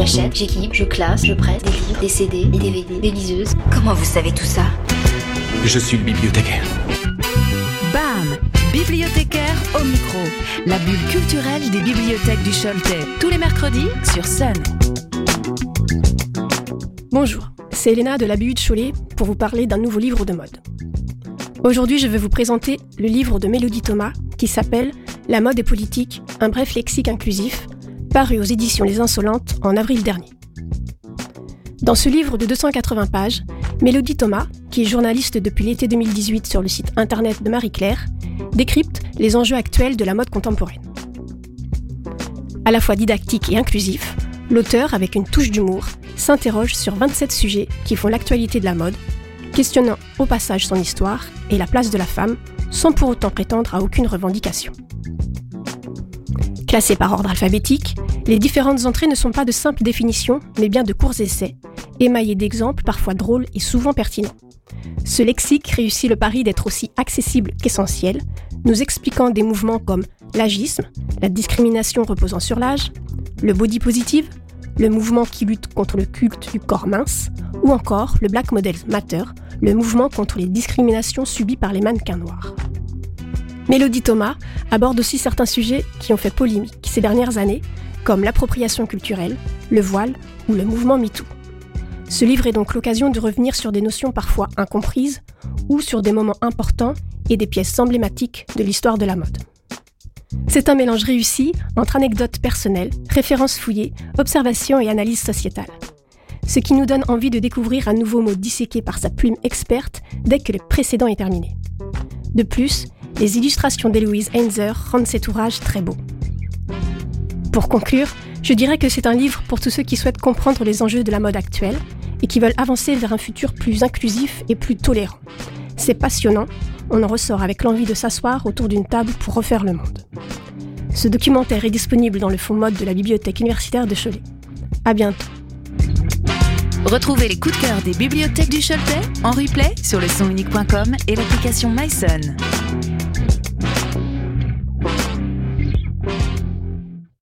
J'achète, j'équipe, je classe, je prête des livres, des CD, des DVD, des liseuses. Comment vous savez tout ça? Je suis le bibliothécaire. BAM Bibliothécaire au micro. La bulle culturelle des bibliothèques du Choletais. Tous les mercredis sur Sun. Bonjour, c'est Elena de la BU de Cholet pour vous parler d'un nouveau livre de mode. Aujourd'hui, je vais vous présenter le livre de Mélodie Thomas qui s'appelle La mode et politique, un bref lexique inclusif, paru aux éditions Les Insolentes en avril dernier. Dans ce livre de 280 pages, Mélodie Thomas, qui est journaliste depuis l'été 2018 sur le site internet de Marie-Claire, décrypte les enjeux actuels de la mode contemporaine. À la fois didactique et inclusif, l'auteur, avec une touche d'humour, s'interroge sur 27 sujets qui font l'actualité de la mode, questionnant au passage son histoire et la place de la femme, sans pour autant prétendre à aucune revendication. Classés par ordre alphabétique, les différentes entrées ne sont pas de simples définitions, mais bien de courts essais, émaillés d'exemples parfois drôles et souvent pertinents. Ce lexique réussit le pari d'être aussi accessible qu'essentiel, nous expliquant des mouvements comme l'agisme, la discrimination reposant sur l'âge, le body positive, le mouvement qui lutte contre le culte du corps mince, ou encore le Black Model Matter, le mouvement contre les discriminations subies par les mannequins noirs. Mélodie Thomas aborde aussi certains sujets qui ont fait polémique ces dernières années, comme l'appropriation culturelle, le voile ou le mouvement MeToo. Ce livre est donc l'occasion de revenir sur des notions parfois incomprises ou sur des moments importants et des pièces emblématiques de l'histoire de la mode. C'est un mélange réussi entre anecdotes personnelles, références fouillées, observations et analyses sociétales. Ce qui nous donne envie de découvrir un nouveau mot disséqué par sa plume experte dès que le précédent est terminé. De plus, les illustrations d'Héloïse Heinzer rendent cet ouvrage très beau. Pour conclure, je dirais que c'est un livre pour tous ceux qui souhaitent comprendre les enjeux de la mode actuelle et qui veulent avancer vers un futur plus inclusif et plus tolérant. C'est passionnant, on en ressort avec l'envie de s'asseoir autour d'une table pour refaire le monde. Ce documentaire est disponible dans le fond mode de la bibliothèque universitaire de Cholet. À bientôt. Retrouvez les coups de cœur des bibliothèques du Choletais en replay sur le et l'application MySon.